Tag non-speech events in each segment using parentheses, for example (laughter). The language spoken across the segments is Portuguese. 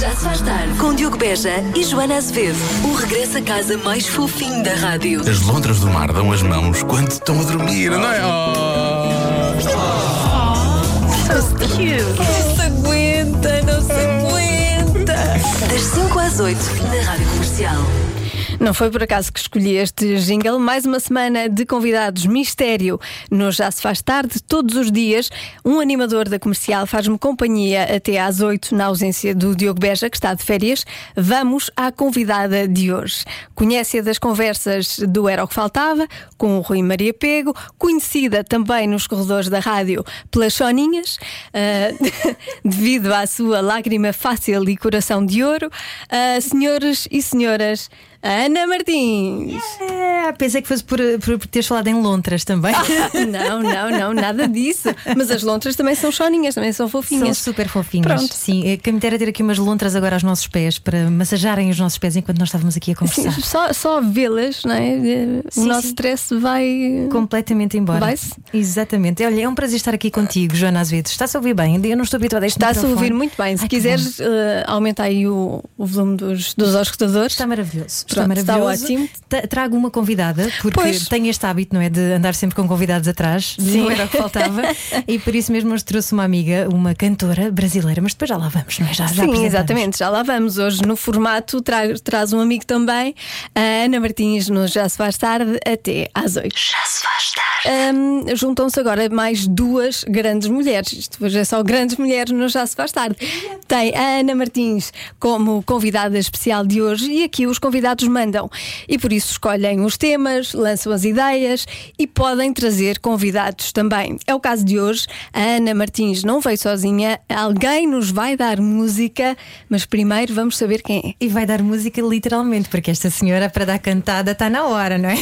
Já se faz tarde com Diogo Beja e Joana Azevedo. O regresso a casa mais fofinho da rádio. As lontras do mar dão as mãos quando estão a dormir, não é? Não se aguenta, não se aguenta. Das 5 às 8 na Rádio Comercial. Não foi por acaso que escolhi este jingle. Mais uma semana de convidados mistério no Já Se Faz Tarde. Todos os dias, um animador da comercial faz-me companhia até às 8 na ausência do Diogo Beja, que está de férias. Vamos à convidada de hoje. Conhece-a das conversas do Era o que Faltava, com o Rui Maria Pego, conhecida também nos corredores da rádio pelas Soninhas, ah, (laughs) devido à sua lágrima fácil e coração de ouro. Ah, senhores e senhoras, Ana Martins. É, pensei que fosse por, por, por teres falado em lontras também. (laughs) Não, não, não, nada disso. Mas as lontras também são choninhas, também são São fofinhas. super fofinhas. Pronto. Sim, é, quem me dera ter aqui umas lontras agora aos nossos pés para massajarem os nossos pés enquanto nós estávamos aqui a Sim, conversar. (laughs) só, só vê-las, não é? O Sim, nosso sim. stress vai. Completamente embora. Vai-se? Exatamente. Olha, é um prazer estar aqui contigo, Joana Azevedo. Está-se a ouvir bem? Eu não estou habituada a este Está-se a ouvir muito bem. Se Ai, que quiseres, eh, aumenta aí o, o volume dos, dos auscultadores. Está maravilhoso. Está Pronto, está maravilhoso. ótimo. Trago uma convidada, porque Pois. tenho este hábito, não é? De andar sempre com convidados atrás. Sim. Não era o que faltava. (laughs) e por isso mesmo hoje trouxe uma amiga, uma cantora brasileira, mas depois já lá vamos, não é? Já, já Sim, exatamente, já lá vamos. Hoje no formato tra- traz um amigo também, a Ana Martins, no Já Se Faz Tarde, até às 8. Já se faz tarde. Hum, Juntam-se agora mais duas grandes mulheres. Isto hoje é só grandes mulheres no Já Se Faz Tarde. Tem a Ana Martins como convidada especial de hoje e aqui os convidados mandam. E por isso escolhem os temas, lançam as ideias e podem trazer convidados também. É o caso de hoje. A Ana Martins não veio sozinha, alguém nos vai dar música, mas primeiro vamos saber quem é. E vai dar música literalmente, porque esta senhora para dar cantada está na hora, não é?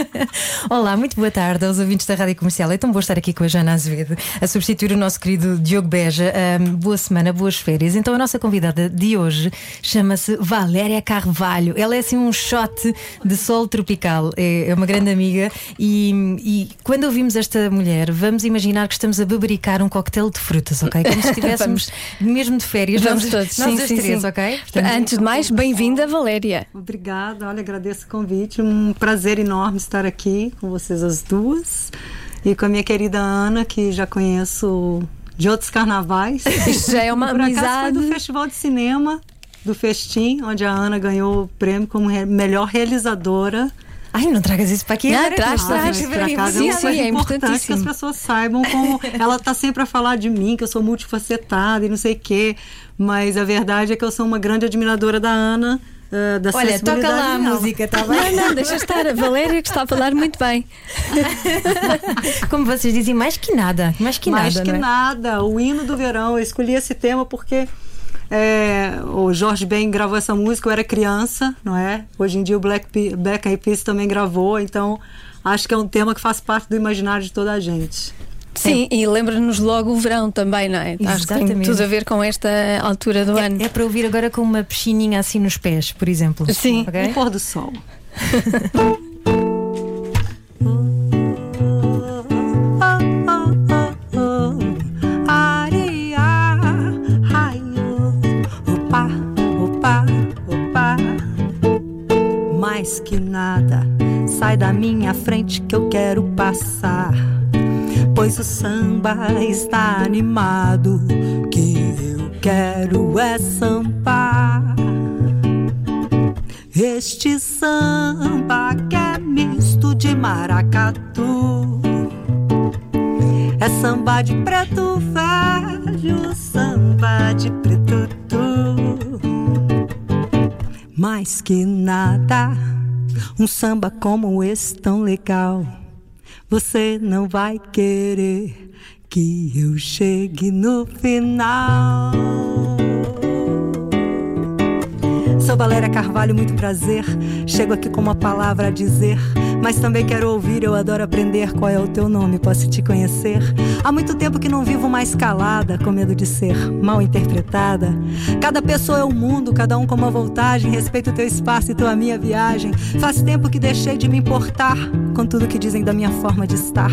(laughs) Olá, muito boa tarde aos ouvintes da Rádio Comercial. É tão bom estar aqui com a Jana Azevedo, a substituir o nosso querido Diogo Beja. Ahm, boa semana, boas férias. Então, a nossa convidada de hoje chama-se Valéria Carvalho. Ela é assim um shot de sol tropical. É, é uma grande amiga. E, e quando ouvimos esta mulher, vamos imaginar que estamos a bebericar um coquetel de frutas, ok? Como se (laughs) estivéssemos mesmo de férias. Vamos todos, nós sim, as sim, três, sim. ok? Portanto, Antes de mais, bem-vinda, Valéria. Obrigada, olha, agradeço o convite. Um prazer enorme estar aqui com vocês as duas e com a minha querida Ana, que já conheço de outros carnavais. Isto (laughs) já é uma Por acaso foi amizade. do Festival de Cinema do Festim, onde a Ana ganhou o prêmio como re- melhor realizadora. Ai, não tragas isso para aqui Não, agora. traz, traz. que Sim, é sim, uma é importante que as pessoas saibam como (laughs) ela está sempre a falar de mim, que eu sou multifacetada e não sei o quê. Mas a verdade é que eu sou uma grande admiradora da Ana. eh, da Olha, toca lá a música, está bem? Não, não, deixa estar. A Valéria que está a falar muito bem. (laughs) Como vocês dizem, mais que nada. Mais que Mais nada. que não é? nada, o hino do verão. Eu escolhi esse tema porque é, o Jorge Ben gravou essa música, eu era criança, não é? Hoje em dia o Black, Black Eyed Peas também gravou, então acho que é um tema que faz parte do imaginário de toda a gente. Sim, e lembra-nos logo o verão também, não é? Acho que tem Exatamente. tudo a ver com esta altura do ano. É, é para ouvir agora com uma piscininha assim nos pés, por exemplo. Sim. Ok? O pôr do sol. (laughs) Mais que nada, sai da minha frente que eu quero passar. Pois o samba está animado, que eu quero é sambar. Este samba que é misto de maracatu. É samba de preto velho, samba de preto tu. Mais que nada, um samba como esse tão legal. Você não vai querer que eu chegue no final. Sou Valéria Carvalho, muito prazer. Chego aqui com uma palavra a dizer. Mas também quero ouvir, eu adoro aprender qual é o teu nome, posso te conhecer? Há muito tempo que não vivo mais calada, com medo de ser mal interpretada. Cada pessoa é um mundo, cada um com uma voltagem, respeito o teu espaço e tua minha viagem. Faz tempo que deixei de me importar com tudo que dizem da minha forma de estar.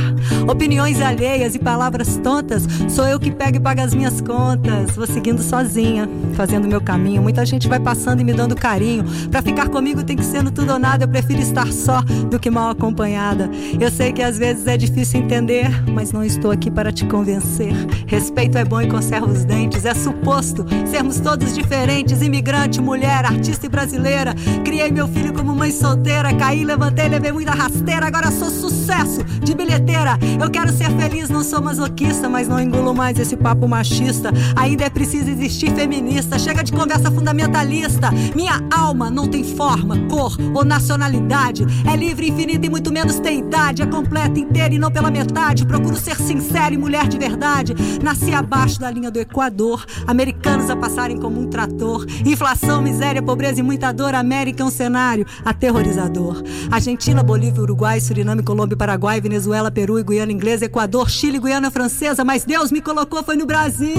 Opiniões alheias e palavras tontas, sou eu que pego e pago as minhas contas. Vou seguindo sozinha, fazendo meu caminho. Muita gente vai passando e me dando carinho. Pra ficar comigo tem que ser no tudo ou nada. Eu prefiro estar só do que mal acompanhada. Eu sei que às vezes é difícil entender, mas não estou aqui para te convencer. Respeito é bom e conserva os dentes. É suposto sermos todos diferentes: imigrante, mulher, artista e brasileira. Criei meu filho como mãe solteira. Caí, levantei, levei muita rasteira. Agora sou sucesso de bilheteira. Eu quero ser feliz, não sou masoquista, mas não engulo mais esse papo machista. Ainda é preciso existir feminista. Chega de conversa fundamentalista. Minha alma não tem forma, cor ou nacionalidade. É livre, infinita e muito menos tem idade. É completa, inteira e não pela metade. Procuro ser sincera e mulher de verdade. Nasci abaixo da linha do Equador. Americanos a passarem como um trator. Inflação, miséria, pobreza e muita dor. América é um cenário aterrorizador. Argentina, Bolívia, Uruguai, Suriname, Colômbia, Paraguai, Venezuela, Peru e Guiana Inglesa, Equador, Chile, Guiana Francesa. Mas Deus me colocou foi no Brasil.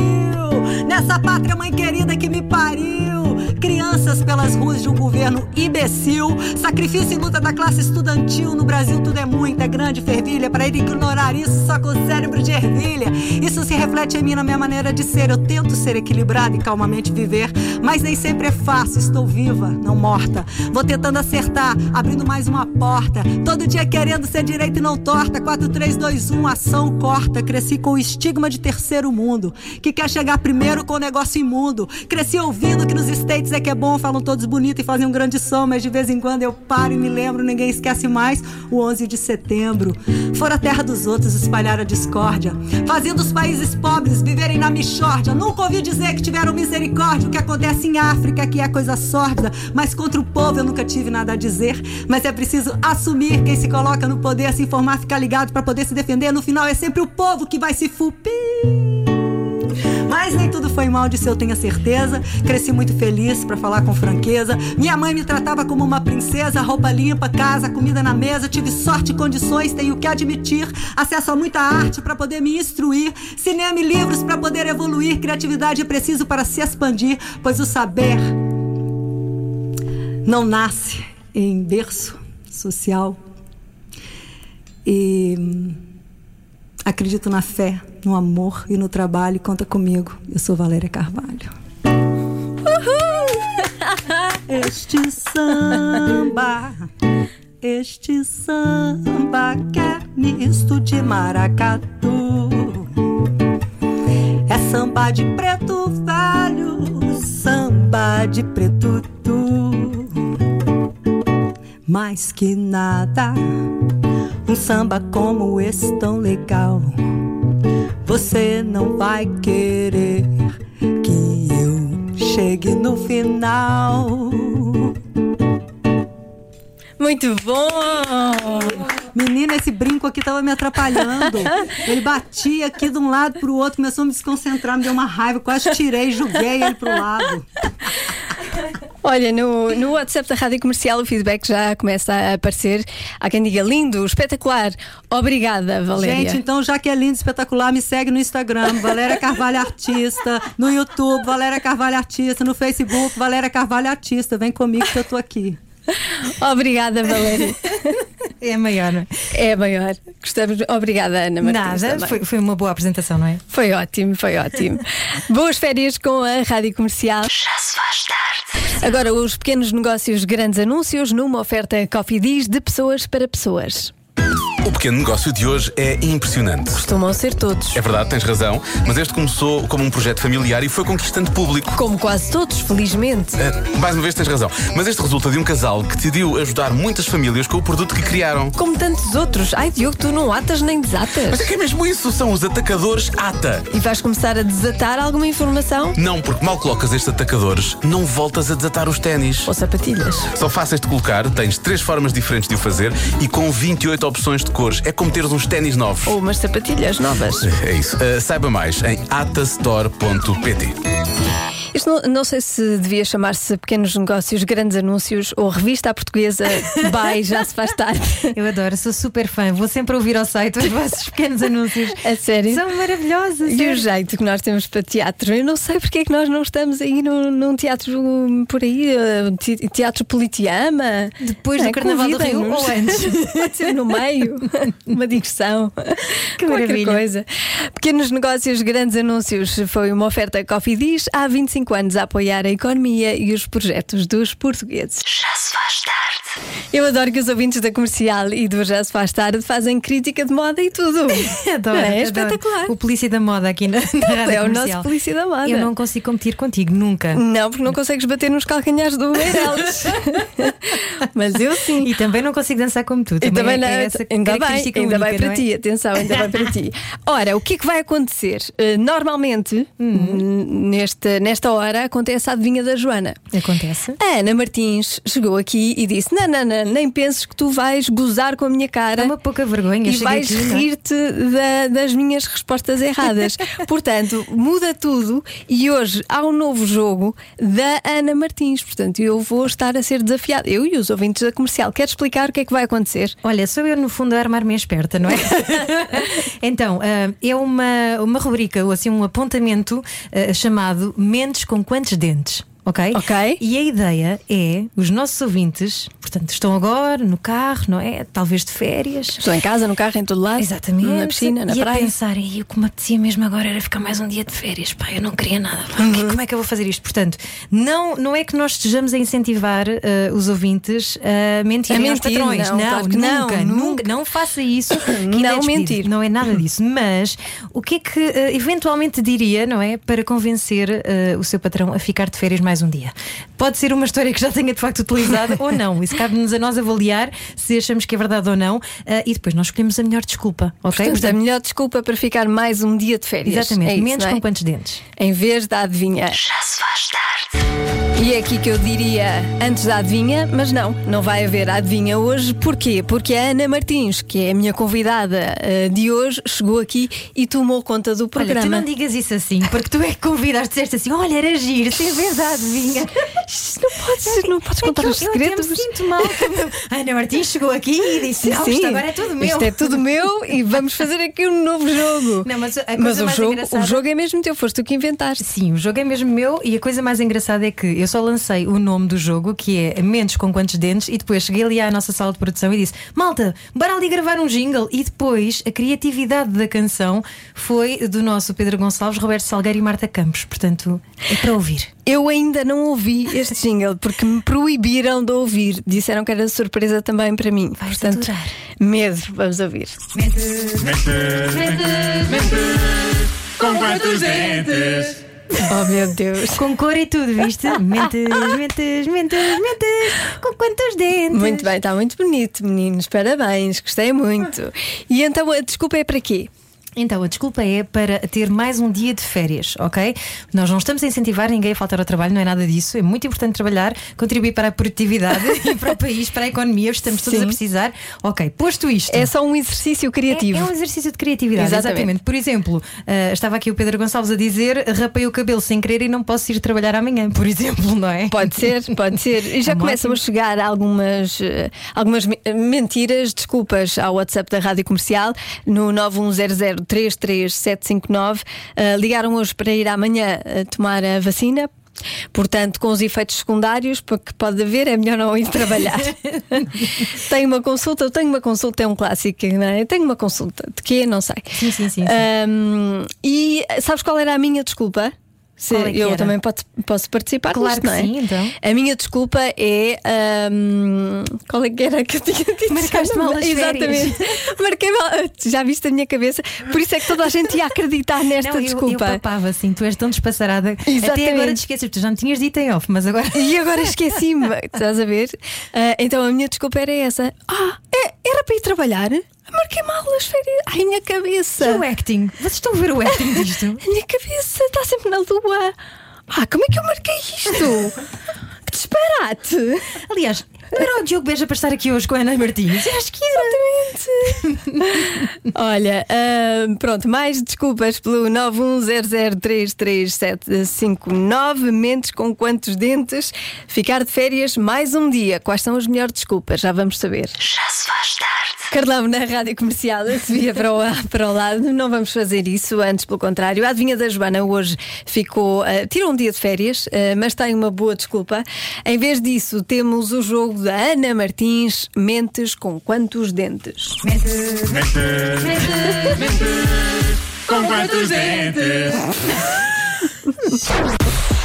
Nessa pátria mãe querida que me pariu. Pelas ruas de um governo imbecil. Sacrifício e luta da classe estudantil. No Brasil tudo é muito, é grande, fervilha. Para ele ignorar isso só com o cérebro de ervilha. Isso se reflete em mim na minha maneira de ser. Eu tento ser equilibrada e calmamente viver. Mas nem sempre é fácil. Estou viva, não morta. Vou tentando acertar, abrindo mais uma porta. Todo dia querendo ser direita e não torta. 4, 3, 2, 1, ação corta. Cresci com o estigma de terceiro mundo. Que quer chegar primeiro com o negócio imundo. Cresci ouvindo que nos States é que é bom, falam todos bonito e fazem um grande som, mas de vez em quando eu paro e me lembro, ninguém esquece mais o 11 de setembro. Fora a terra dos outros espalhar a discórdia, fazendo os países pobres viverem na michórdia. Nunca ouvi dizer que tiveram misericórdia. O que acontece em África que é coisa sórdida, mas contra o povo eu nunca tive nada a dizer. Mas é preciso assumir quem se coloca no poder, se informar, ficar ligado para poder se defender. No final é sempre o povo que vai se fupir. Mas nem tudo foi mal disso, eu tenho certeza. Cresci muito feliz, para falar com franqueza. Minha mãe me tratava como uma princesa, roupa limpa, casa, comida na mesa. Tive sorte e condições, tenho que admitir. Acesso a muita arte para poder me instruir. Cinema e livros para poder evoluir. Criatividade é preciso para se expandir, pois o saber não nasce em berço social. E acredito na fé, no amor e no trabalho. Conta comigo. Eu sou Valéria Carvalho. Este samba, este samba que é misto de maracatu. É samba de preto velho, samba de preto tu. Mais que nada, um samba como esse tão legal. Você não vai querer que eu chegue no final. Muito bom! Menina, esse brinco aqui tava me atrapalhando. (laughs) Ele batia aqui de um lado pro outro, começou a me desconcentrar, me deu uma raiva, quase tirei, joguei ele pro lado. Olha, no, no WhatsApp da Rádio Comercial o feedback já começa a aparecer. Há quem diga lindo, espetacular. Obrigada, Valéria. Gente, então já que é lindo, espetacular, me segue no Instagram, Valéria Carvalho Artista, no YouTube, Valéria Carvalho Artista, no Facebook, Valéria Carvalho Artista. Vem comigo que eu tô aqui. Obrigada, Valéria. É maior, não é? É a maior. Gostamos. Obrigada, Ana Martins. Nada, foi, foi uma boa apresentação, não é? Foi ótimo, foi ótimo. Boas férias com a Rádio Comercial. Já se faz tarde. Agora, os pequenos negócios, grandes anúncios numa oferta Coffee Diz de pessoas para pessoas. O pequeno negócio de hoje é impressionante. Costumam ser todos. É verdade, tens razão, mas este começou como um projeto familiar e foi conquistando público. Como quase todos, felizmente. Ah, mais uma vez tens razão, mas este resulta de um casal que decidiu ajudar muitas famílias com o produto que criaram. Como tantos outros. Ai, Diogo, tu não atas nem Mas desatas. é que é mesmo isso, são os atacadores ATA. E vais começar a desatar alguma informação? Não, porque mal colocas estes atacadores, não voltas a desatar os ténis. Ou sapatilhas? São fáceis de colocar, tens três formas diferentes de o fazer e com 28 opções de cores. É como teres uns ténis novos. Ou umas sapatilhas novas. É isso. Ah, saiba mais em atastore.pt. Isto não, não sei se devia chamar-se Pequenos Negócios, Grandes Anúncios ou Revista à Portuguesa (laughs) Bye, já se faz tarde. Eu adoro, sou super fã. Vou sempre ouvir ao site os vossos pequenos anúncios. A sério? São maravilhosos. E o jeito que nós temos para teatro. Eu não sei porque é que nós não estamos aí num, num teatro por aí, te- teatro Politeama. Depois Não do é? Carnaval do Rio ou antes? (laughs) Pode ser no meio, (laughs) uma digressão. Que Qualquer maravilha. coisa. Pequenos negócios, grandes anúncios. Foi uma oferta Coffee Dish há 25 anos a apoiar a economia e os projetos dos portugueses. Já se faz tarde. Eu adoro que os ouvintes da comercial e do Já Se Faz Tarde fazem crítica de moda e tudo. (laughs) Adoro, é? adoro. espetacular. O polícia da moda aqui na, na (laughs) rádio É o nosso polícia da moda. Eu não consigo competir contigo, nunca. Não, porque não consegues bater nos calcanhares do Eireles. (laughs) Mas eu sim. E também não consigo dançar como tu. E Também, também é, não, é essa ainda bem, característica ainda única, bem para é? ti, atenção, ainda bem para ti. Ora, o que é que vai acontecer? Uh, normalmente, Uhum. n- nesta, nesta hora, acontece a adivinha da Joana. Acontece. A Ana Martins chegou aqui e disse: Não, não, não, nem penses que tu vais gozar com a minha cara. É uma pouca vergonha. E vais é? rir-te da- das minhas respostas erradas. (laughs) Portanto, muda tudo e hoje há um novo jogo da Ana Martins. Portanto, eu vou estar a ser desafiada. Eu e os ouvintes da comercial. Quero explicar o que é que vai acontecer? Olha, sou eu no fundo a armar-me esperta, não é? (laughs) então, ah, é uma, uma rubrica, ou assim, um apontamento ah, chamado Mentes com quantos dentes? Ok? Ok. E a ideia é os nossos ouvintes, portanto, estão agora no carro, não é? Talvez de férias. Estou em casa, no carro, em todo lado. Exatamente. Na piscina, na e praia. a pensarem, e o que me apetecia mesmo agora era ficar mais um dia de férias. Pá, eu não queria nada. Pá, Uhum. Como é que eu vou fazer isto? Portanto, não, não é que nós estejamos a incentivar eh, os ouvintes a mentirem A aos mentir, patrões. não, claro que não, nunca, nunca. nunca. Não faça isso. (coughs) Não é mentir. Não é nada disso. Mas o que é que eh, eventualmente diria, não é? Para convencer eh, o seu patrão a ficar de férias mais um dia? Pode ser uma história que já tenha de facto utilizado (laughs) ou não. Isso cabe-nos a nós avaliar se achamos que é verdade ou não. eh, e depois nós escolhemos a melhor desculpa. Ok? Portanto, a melhor desculpa para ficar mais um dia de férias. Exatamente, É isso, menos é? com quantos dentes? Em vez da adivinha. Já se faz tarde. E é aqui que eu diria antes da adivinha, mas não, não vai haver adivinha hoje. Porquê? Porque a Ana Martins, que é a minha convidada eh, de hoje, chegou aqui e tomou conta do Olha, programa. tu não digas isso assim, porque tu é que convidaste, disseste assim: olha, era giro, se é verdade, vinha. (laughs) não podes, não podes contar é os eu, eu segredos. me sinto mal. (laughs) Ana Martins chegou aqui e disse: Não, Sim, isto agora é tudo meu. Isto é tudo meu e vamos fazer aqui um novo jogo. (laughs) Não, mas a coisa Mas o mais jogo, engraçada- o jogo é mesmo teu, foste tu que inventaste. Sim, o jogo é mesmo meu e a coisa mais engraçada é que eu só lancei o nome do jogo, que é Mentes com Quantos Dentes, e depois cheguei ali à nossa sala de produção e disse: Malta, bora ali gravar um jingle. E depois a criatividade da canção foi do nosso Pedro Gonçalves, Roberto Salgueiro e Marta Campos. Portanto, é para ouvir. Eu ainda não ouvi este jingle porque me proibiram de ouvir. Disseram que era surpresa também para mim. Vais Portanto, adorar. medo, vamos ouvir. Com quantos dentes? Oh meu Deus. Com cor e tudo, viste? (laughs) Mentes, mentes, mentes, mentes. Com quantos dentes? Muito bem, está muito bonito, meninos. Parabéns, gostei muito. E então a desculpa é para quê? Então, a desculpa é para ter mais um dia de férias, ok? Nós não estamos a incentivar ninguém a faltar ao trabalho, não é nada disso. É muito importante trabalhar, contribuir para a produtividade (laughs) e para o país, para a economia. Estamos todos Sim. a precisar. Ok, posto isto. É só um exercício criativo. É, é um exercício de criatividade, Exatamente. exatamente. Por exemplo, ah, estava aqui o Pedro Gonçalves a dizer: rapei o cabelo sem querer e não posso ir trabalhar amanhã, por exemplo, não é? Pode ser, pode ser. E (laughs) já É começam ótimo. a chegar algumas, eh, algumas me- mentiras, desculpas ao WhatsApp da Rádio Comercial no 910033759. Eh, ligaram hoje para ir amanhã eh, tomar a vacina. Portanto, com os efeitos secundários porque pode haver, é melhor não ir (laughs) trabalhar. tenho uma consulta, eu tenho uma consulta, é um clássico, não é? Eu tenho uma consulta, de quê? Não sei. Sim, sim, sim, sim. Ahm, e sabes qual era a minha desculpa? Se é eu era? também posso, posso participar Claro que não é? sim, então. A minha desculpa é. ahm, qual é que era que eu tinha dito? Marcaste mal as Exatamente. (laughs) Marquei mal. Já viste a minha cabeça? Por isso é que toda a gente ia acreditar nesta Não, eu, eu desculpa. papava assim, tu és tão despassarada. Exatamente. Até agora te esqueces, tu já me tinhas dito em off, mas agora. E agora esqueci-me, (laughs) estás a ver? Ah, então a minha desculpa era essa. Ah, é- era para ir trabalhar? Marquei mal as férias. Ai, a minha cabeça. E o acting? Vocês estão a ver o acting disto? A (laughs) minha cabeça está sempre na lua. Ah, como é que eu marquei isto? (laughs) que disparate! Aliás, Não era o Diogo Beja para estar aqui hoje com a Ana Martins? Eu acho que era. (laughs) Olha, ah, pronto, mais desculpas pelo 910033759. Mentes com quantos dentes? Ficar de férias mais um dia. Quais são as melhores desculpas? Já vamos saber. Já se faz tarde. Carlão na rádio comercial, a subia para o, (laughs) para o lado. Não vamos fazer isso, antes pelo contrário. A adivinha da Joana hoje ficou. ah, tirou um dia de férias, ah, mas tem uma boa desculpa. Em vez disso, temos o jogo da Ana Martins: Mentes com quantos dentes? Mente, mente, com quantos dentes? (laughs)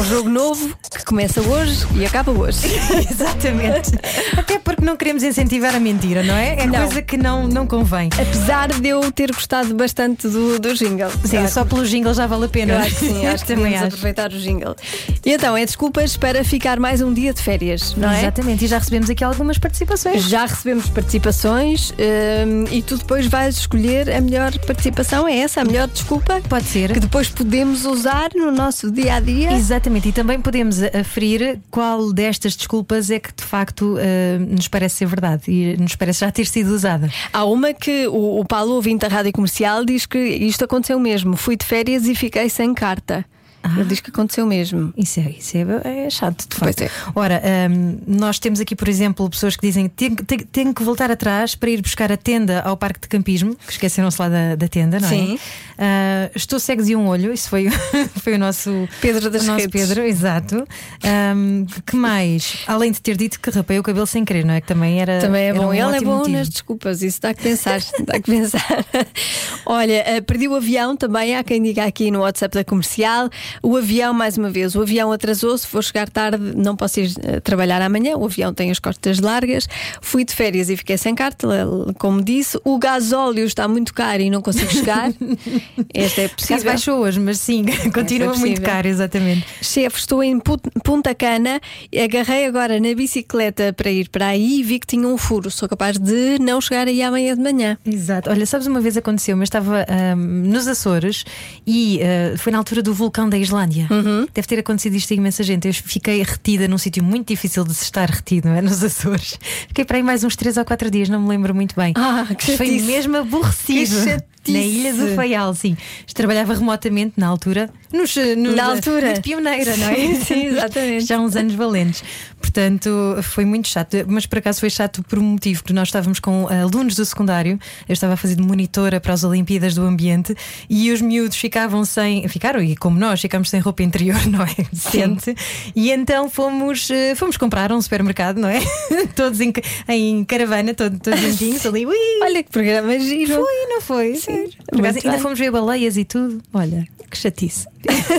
Um jogo novo que começa hoje e acaba hoje. (laughs) Exatamente. Até porque não queremos incentivar a mentira, não é? É Não. coisa que não, não convém. Apesar de eu ter gostado bastante do, do jingle. Sim, Eu só pelo jingle já vale a pena. Acho que sim, acho que também acho. aproveitar o jingle. E então, é desculpas para ficar mais um dia de férias, não é? Exatamente, e já recebemos aqui algumas participações. Já recebemos participações hum, e tu depois vais escolher a melhor participação. É essa a melhor desculpa? Pode ser. Que depois podemos usar no nosso dia a dia. Exatamente, e também podemos aferir qual destas desculpas é que de facto eh, nos parece ser verdade e nos parece já ter sido usada. Há uma que o, o Paulo, ouvinte da rádio comercial, diz que isto aconteceu mesmo. Fui de férias e fiquei sem carta. Ele diz que aconteceu mesmo. Isso é, isso é, é chato, de facto. é. Ora, hum, nós temos aqui, por exemplo, pessoas que dizem que têm, que- voltar atrás para ir buscar a tenda ao parque de campismo, que esqueceram-se lá da, da tenda, não Sim. é? Ah, estou cegos e um olho, isso foi, (laughs) foi o nosso Pedro das o nosso Redes. Pedro, exato. Hum, que mais? Além de ter dito que rapei o cabelo sem querer, não é? Que também era. Também é bom. um Ele é bom motivo. nas desculpas, isso dá que pensar. (laughs) dá que pensar. (laughs) Olha, eh, perdi o avião também. Há quem diga aqui no WhatsApp da comercial. O avião, mais uma vez, o avião atrasou-se. Vou chegar tarde, não posso ir eh, trabalhar amanhã. O avião tem as costas largas. Fui de férias e fiquei sem carta, como disse. O gasóleo está muito caro e não consigo chegar. (laughs) Esta é possível. baixou hoje, mas sim, (laughs) continua muito possível. caro, exatamente. Chefe, estou em Pu- Punta Cana, agarrei agora na bicicleta para ir para aí e vi que tinha um furo. Sou capaz de não chegar aí amanhã de manhã. Exato. Olha, sabes, uma vez aconteceu, mas estava ahm, nos Açores e ah, foi na altura do vulcão da Islândia. Uhum. Deve ter acontecido isto a imensa gente. Eu fiquei retida num sítio muito difícil de se estar retido, não é? Nos Açores. Fiquei para aí mais uns 3 ou 4 dias, não me lembro muito bem. Ah, que foi mesmo aborrecido. Que Na Ilha do Faial, sim. Trabalhava remotamente na altura. Nos, nos- Na altura. Muito pioneira, não é? Sim, (laughs) exatamente. Já há uns anos valentes. Portanto, foi muito chato. Mas por acaso foi chato por um motivo, porque nós estávamos com alunos do secundário, eu estava a fazer de monitora para as Olimpíadas do Ambiente e os miúdos ficavam sem. Ficaram, e como nós, ficámos sem roupa interior, (laughs) não é? Decente. E então fomos, eh, fomos comprar a um supermercado, não é? (laughs) todos em, em caravana, todo- todos juntinhos ali. Ui, Olha que programa giro. foi, não foi? Sim. Acaso, ainda bem. fomos ver baleias e tudo. Olha, que chatice. (laughs)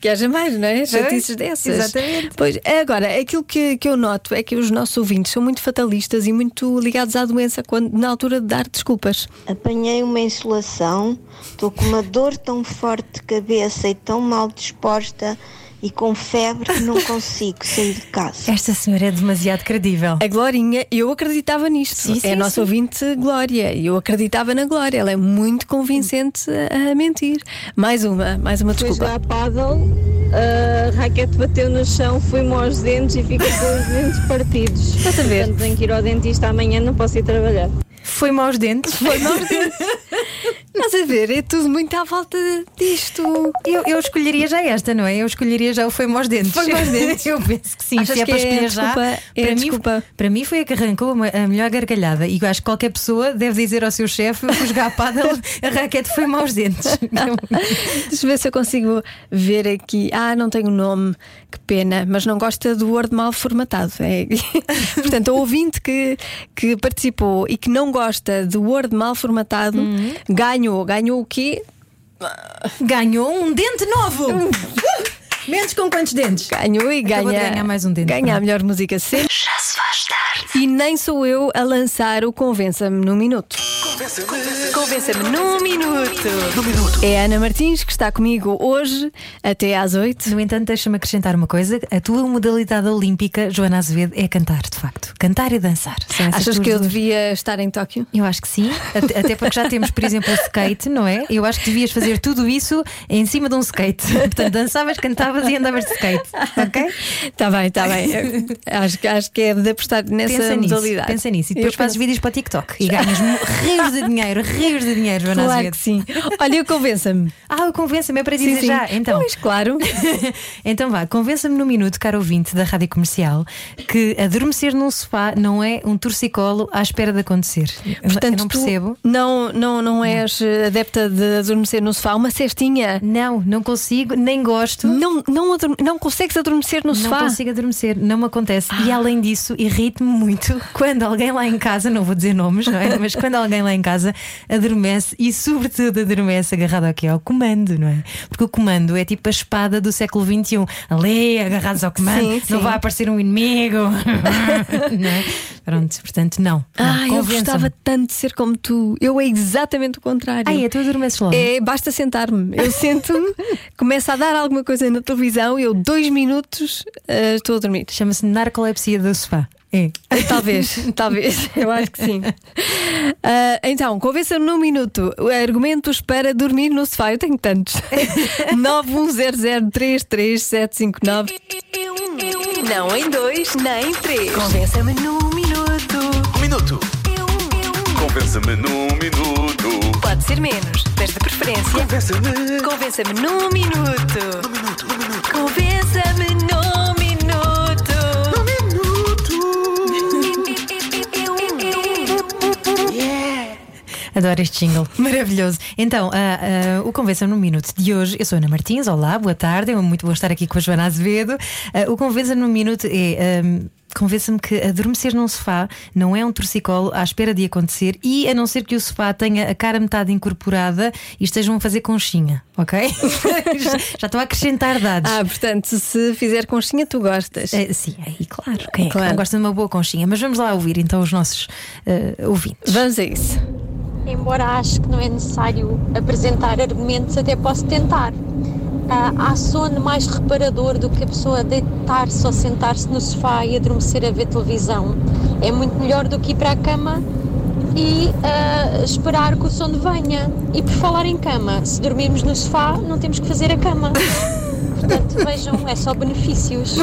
Que haja mais, não é? Chatices dessas. exatamente. Pois, agora, aquilo que, que eu noto é que os nossos ouvintes são muito fatalistas e muito ligados à doença quando, na altura de dar desculpas. Apanhei uma insolação, estou com uma dor tão forte de cabeça e tão mal disposta e com febre que não consigo sair de casa. Esta senhora é demasiado credível. A Glorinha, eu acreditava nisto. Sim, sim, é a nossa sim. ouvinte Glória. E eu acreditava na Glória. Ela é muito convincente a, mentir. Mais uma, mais uma Fui desculpa. jogar paddle, a raquete bateu no chão, fui-me aos dentes e fiquei com os dentes partidos. Estás a ver? Portanto, tenho que ir ao dentista amanhã, não posso ir trabalhar. Foi maus dentes. Foi maus dentes. (laughs) Estás a ver? É tudo muito à volta disto. Eu, eu escolheria já esta, não é? Eu escolheria já o foi maus dentes. Foi maus dentes. (laughs) eu penso que sim. Achas Se é que para é escolher já. desculpa- é para, mim, desculpa? para mim foi a que arrancou a melhor gargalhada. E eu acho que qualquer pessoa deve dizer ao seu chefe: fui jogar a paddle, a raquete foi maus dentes. (laughs) Deixa eu ver se eu consigo ver aqui. Ah, não tenho nome, que pena, mas não gosta do Word mal formatado. É. (laughs) Portanto, o ouvinte que, que participou e que não gosta do Word mal formatado ganhou. Ganhou o quê? Ganhou um dente novo! Menos com quantos dentes? Ganhou e Acabou de ganha. ganhar mais um dente. Ganha a melhor música sempre. Já se faz tarde. E nem sou eu a lançar o Convença-me num minuto. Convença-me num minuto. É a Ana Martins que está comigo hoje até às 8. No entanto, deixa-me acrescentar uma coisa: a tua modalidade olímpica, Joana Azevedo, é cantar, de facto. Cantar e dançar. Achas que eu duas- devia estar em Tóquio? Eu acho que sim, até até porque já temos, por exemplo, o skate, não é? Eu acho que devias fazer tudo isso em cima de um skate. Portanto, dançavas, cantavas e andavas de skate, ok? Está bem, está bem. Acho, que- acho que é de apostar nessa Pensa nisso, modalidade. pensa nisso. E depois Eu fazes penso. vídeos para o TikTok e ganhas (laughs) rios de dinheiro, rios de dinheiro, Joana Claro que sim. Olha, eu convença-me. Ah, convença-me, é para dizer Sim, sim. já. Então. Pois, claro. (laughs) então vá, convença-me no minuto, caro ouvinte da rádio comercial, que adormecer num sofá não é um torcicolo à espera de acontecer. Eu- Portanto, eu não percebo. Não, não, não és eh, adepta de adormecer no sofá, uma cestinha. Não, não consigo, nem gosto. Não, não, não consegues adormecer no Não sofá. consigo adormecer, não me acontece. E além disso, irrita-me muito (laughs) quando alguém lá em casa, não vou dizer nomes, não é? Mas quando alguém lá em casa adormece e, sobretudo, adormece agarrado aqui ao comando, não é? Porque o comando é tipo a espada do século XXI. Ali, agarrados ao comando, Sim, não sim. vai aparecer um inimigo. (laughs) não é? Pronto, portanto, não. não. Eu gostava tanto de ser como tu. Eu é exatamente o contrário. Ai, é, tu adormeces logo. É, basta sentar-me. Eu sento-me, (laughs) começa a dar alguma coisa na televisão e eu, dois minutos, eh, estou a dormir. Chama-se narcolepsia do sofá. É. Talvez, (laughs) talvez, eu acho que sim. (laughs) Ah, então, convença-me num minuto argumentos para dormir no sofá. Eu tenho tantos. (laughs) 910033759. Não em dois, nem em três. Convença-me num minuto. Um minuto. Convença-me num minuto. Pode ser menos, mas de preferência. Convença-me. Convença-me num minuto. Num minuto, num minuto. Convença-me num Adoro este jingle, (laughs) maravilhoso. Então, ah, ah, o Convença-me no Minuto de hoje, eu sou Ana Martins, olá, boa tarde, é muito bom estar aqui com a Joana Azevedo. Ah, o Convença-me no Minuto é. ah, Convença-me que adormecer num sofá não é um torcicolo à espera de acontecer e a não ser que o sofá tenha a cara metade incorporada e estejam a fazer conchinha, ok? já, (laughs) já estou a acrescentar dados. Ah, portanto, se fizer conchinha, tu gostas. Eh, sim, aí claro. Quem é que não gosta de uma boa conchinha? Mas vamos lá ouvir então os nossos ah, ouvintes. Vamos a isso. Embora acho que não é necessário apresentar argumentos, até posso tentar. Ah, há sono mais reparador do que a pessoa deitar-se ou sentar-se no sofá e adormecer a ver televisão. É muito melhor do que ir para a cama e ah, esperar que o sono venha. E por falar em cama, se dormirmos no sofá, não temos que fazer a cama. Portanto, (laughs) vejam, é só benefícios.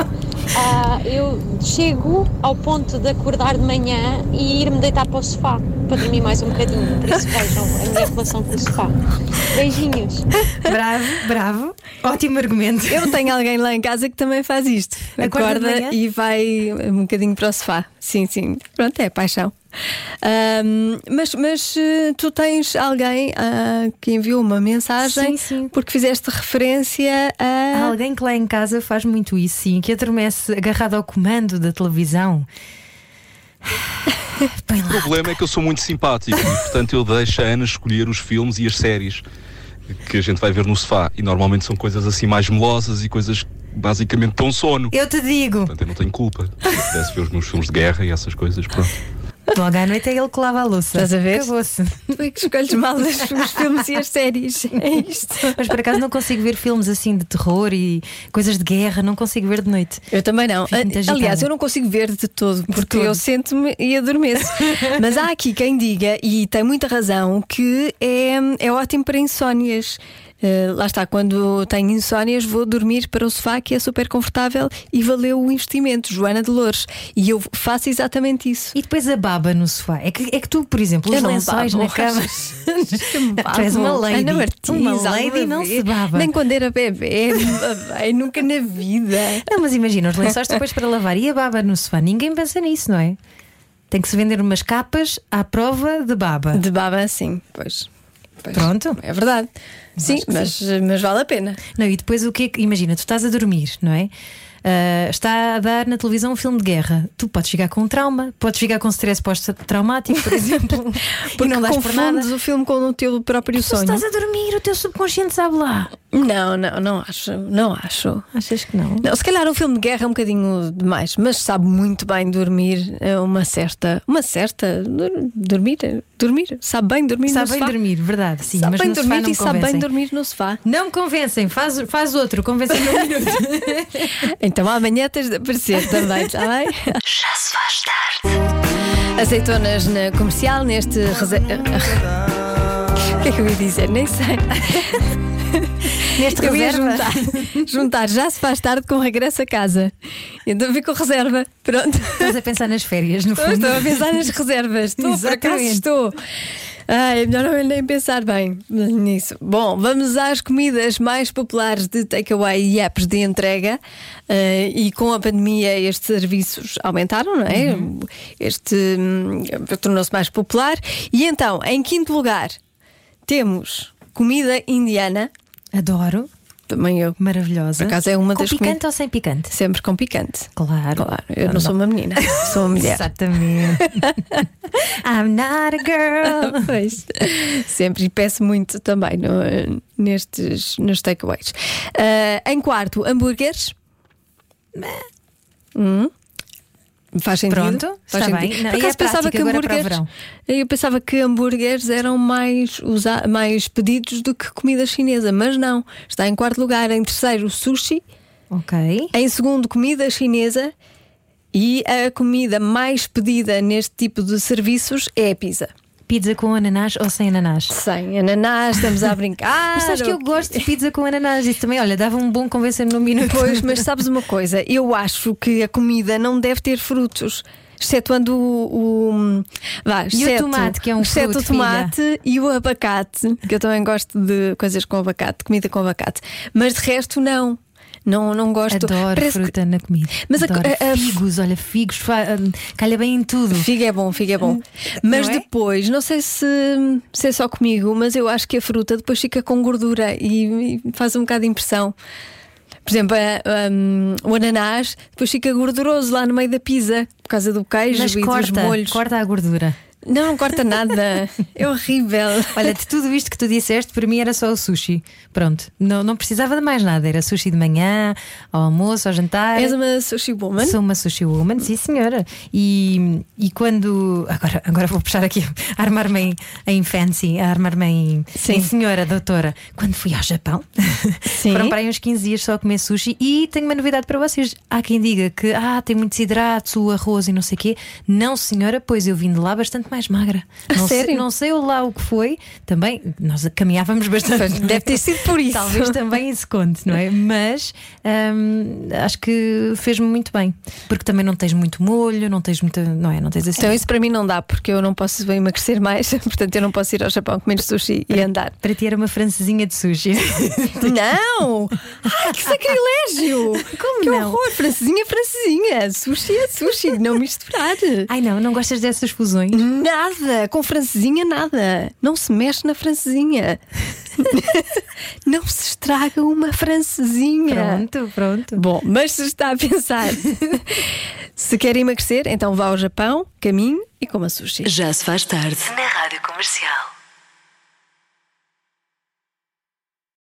Ah, eu chego ao ponto de acordar de manhã e ir-me deitar para o sofá para dormir mais um bocadinho. Por isso, vejam a minha relação com o sofá. Beijinhos. Bravo, bravo. Ótimo argumento. Eu tenho alguém lá em casa que também faz isto. Acorda Acorda e vai um bocadinho para o sofá. Sim, sim. Pronto, é paixão. Ahm, mas, mas eh, tu tens alguém ah, que enviou uma mensagem Sim, sim. porque fizeste referência Há a. alguém que lá em casa faz muito isso, sim, que adormece agarrado ao comando da televisão. (laughs) Põe O lá. problema é que eu sou muito simpático e, portanto, eu deixo a Ana escolher os filmes e as séries que a gente vai ver no sofá. E normalmente são coisas assim mais melosas e coisas que basicamente dão sono. Eu te digo, Portanto, eu não tenho culpa. Se pudesse ver os meus filmes de guerra e essas coisas, pronto. Logo à noite é ele que lava a louça. Estás a ver? Acabou-se. Tu é que escolhes mal (laughs) os, filmes e as séries. É isto. Mas por acaso não consigo ver filmes assim de terror e coisas de guerra, não consigo ver de noite. Eu também não. Aliás, eu não consigo ver de todo, porque todo. eu sento-me e adormeço. (laughs) Mas há aqui quem diga, e tem muita razão, que é, é ótimo para insónias. Eh, lá está, quando tenho insónias, vou dormir para o sofá, que é super confortável e valeu o investimento, Joana de Loures. E eu faço exatamente isso. E depois a baba no sofá. É que, é que tu, por exemplo, os lençóis na cama. (laughs) (laughs) tu és uma lady. Ana Martins, uma lady não se baba. Nem quando era bebê, me babei, nunca na vida. Não, mas imagina, os lençóis depois para lavar e a baba no sofá. Ninguém pensa nisso, não é? Tem que se vender umas capas à prova de baba. De baba, sim, pois. Pois. Pronto. É verdade. Sim, mas, mas vale a pena. Não, e depois o que é que. Imagina, tu estás a dormir, não é? Ah, está a dar na televisão um filme de guerra. Tu podes ficar com um trauma, podes ficar com stress pós-traumático, por exemplo, (laughs) Porque não dás por nada. o filme com o teu próprio Tu sonho. estás a dormir, o teu subconsciente sabe lá. Não, não, não acho. Não acho. Achas que não? Não, se calhar um filme de guerra é um bocadinho demais, mas sabe muito bem dormir é uma certa. Uma certa. Dormir? Dormir? Sabe bem dormir Sabe no bem sofá? dormir, verdade, sim. sabe mas bem no sofá dormir não e sabe bem dormir no sofá. Não me convencem, faz, faz outro, convencem-me num minuto. (laughs) Então amanhã tens de aparecer também, está bem? Já se faz tarde. Azeitonas na comercial, neste. (laughs) O que é que eu ia dizer? Nem sei. Neste Eu ia reserva. juntar, juntar já se faz tarde com regresso a casa. Então fico reserva. Pronto. Estás a pensar nas férias, no Estou, fundo. estou a pensar nas reservas. Estou, por acaso Exatamente. estou. Ai, é melhor não nem pensar bem nisso. Bom, vamos às comidas mais populares de takeaway e apps de entrega. Eh, e com a pandemia, estes serviços aumentaram, não é? Este hum, tornou-se mais popular. E então, em quinto lugar, temos comida indiana. Adoro. Também eu. Maravilhosa. Por acaso é uma Com das picante comidas- ou sem picante? Sempre com picante. Claro. Claro, eu não, sou uma menina, sou uma mulher. Exatamente. (laughs) I'm not a girl. Pois. Sempre e peço muito também no- nestes nos takeaways. Ah, em quarto, hambúrgueres. Hum. Faz sentido? Pronto, Faz está sentido. bem. Não, Por acaso é agora para o hambúrgueres. Eu pensava que hambúrgueres eram mais, usa, mais pedidos do que comida chinesa, mas não. Está em quarto lugar. Em terceiro, sushi. Ok. Em segundo, comida chinesa. E a comida mais pedida neste tipo de serviços é a pizza. Pizza com ananás ou sem ananás? Sem ananás, estamos a brincar. (laughs) Mas sabes que eu gosto de pizza com ananás. Isso também, olha, dava um bom convencer-me num minuto. Pois, mas (laughs) sabes uma coisa? Eu acho que a comida não deve ter frutos. Excetuando o. o vá, exceto- tomate, que é um exceto fruto, o tomate e o abacate, que eu também gosto de coisas com abacate, comida com abacate. Mas de resto, não. Não, não gosto. Adoro Parece que- fruta na comida. Mas a- Adoro a- figos, olha, figos, hum, calha bem em tudo. Figo é bom, figo é bom. Mas Não é? depois, não sei se, se é só comigo, mas eu acho que a fruta depois fica com gordura e, e faz um bocado de impressão. Por exemplo, um, o ananás depois fica gorduroso lá no meio da pizza por causa do queijo Mas e dos corta, molhos. corta a gordura. Não, não corta nada. é horrível. Olha, de tudo isto que tu disseste, para mim era só o sushi. Pronto, não, não precisava de mais nada. Era sushi de manhã, ao almoço, ao jantar. És uma sushi woman? Sou uma sushi woman, sim senhora. E, e quando. Agora, agora vou puxar aqui, a armar-me em, em fancy, a armar-me em, em senhora, doutora. Quando fui ao Japão, foram para aí uns 15 dias só a comer sushi. E tenho uma novidade para vocês. Há quem diga que ah, tem muitos hidratos, o arroz e não sei o quê. Não, senhora, pois eu vim de lá bastante mais magra. A não sério? Sei, não sei lá o que foi. Também, nós caminhávamos bastante. Deve ter sido por isso. Talvez também isso conte, não é? Mas hum, acho que fez-me muito bem. Porque também não tens muito molho, não tens muita. Não é? Não tens assim. Então isso para mim não dá, porque eu não posso emagrecer mais, (laughs) portanto eu não posso ir ao Japão comer sushi e andar. Para ti era uma francesinha de sushi. (laughs) Não! Ai, que sacrilégio! Como que não? horror! Francesinha, francesinha! Sushi é sushi, não misturar! Ai não, não gostas dessas fusões? Nada! Com francesinha, nada! Não se mexe na francesinha! (laughs) não se estraga uma francesinha! Pronto, pronto. Bom, mas se está a pensar (laughs) se quer emagrecer, então vá ao Japão, caminho e coma sushi. Já se faz tarde. Na Rádio Comercial.